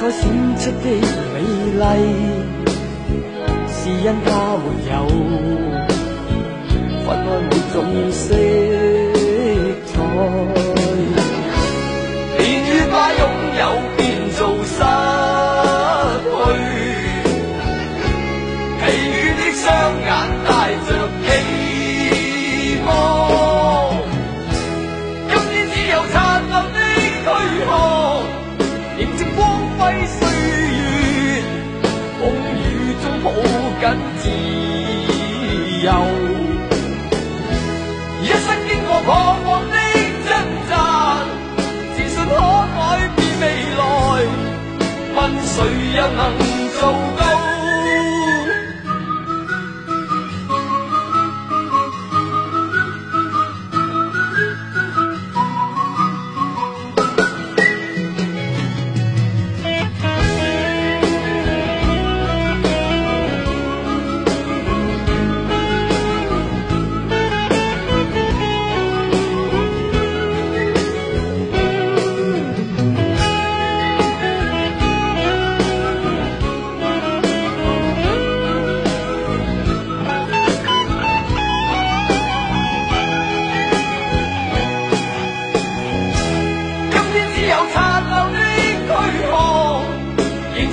彩闪出的美丽是因它没有分开每种色彩。自己。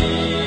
see.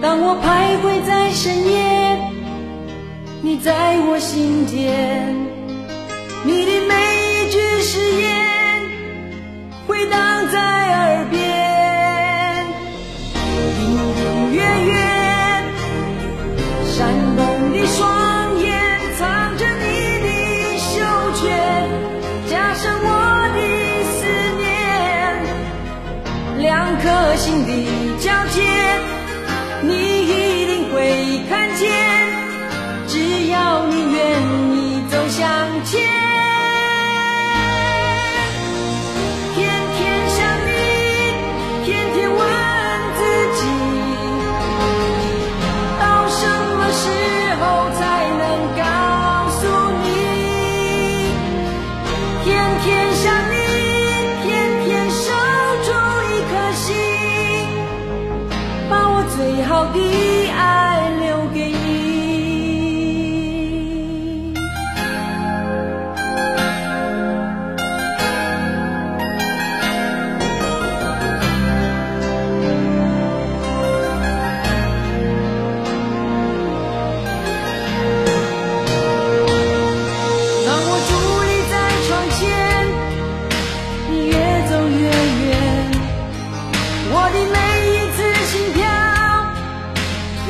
当我徘徊在深夜你在我心田你的每一句誓言回荡在耳边隐隐约约闪动的双眼藏着你的羞怯加深我的思念两颗心的。Ghi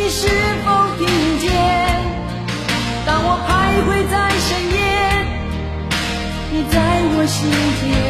你是否听见，当我徘徊在深夜，你在我心间。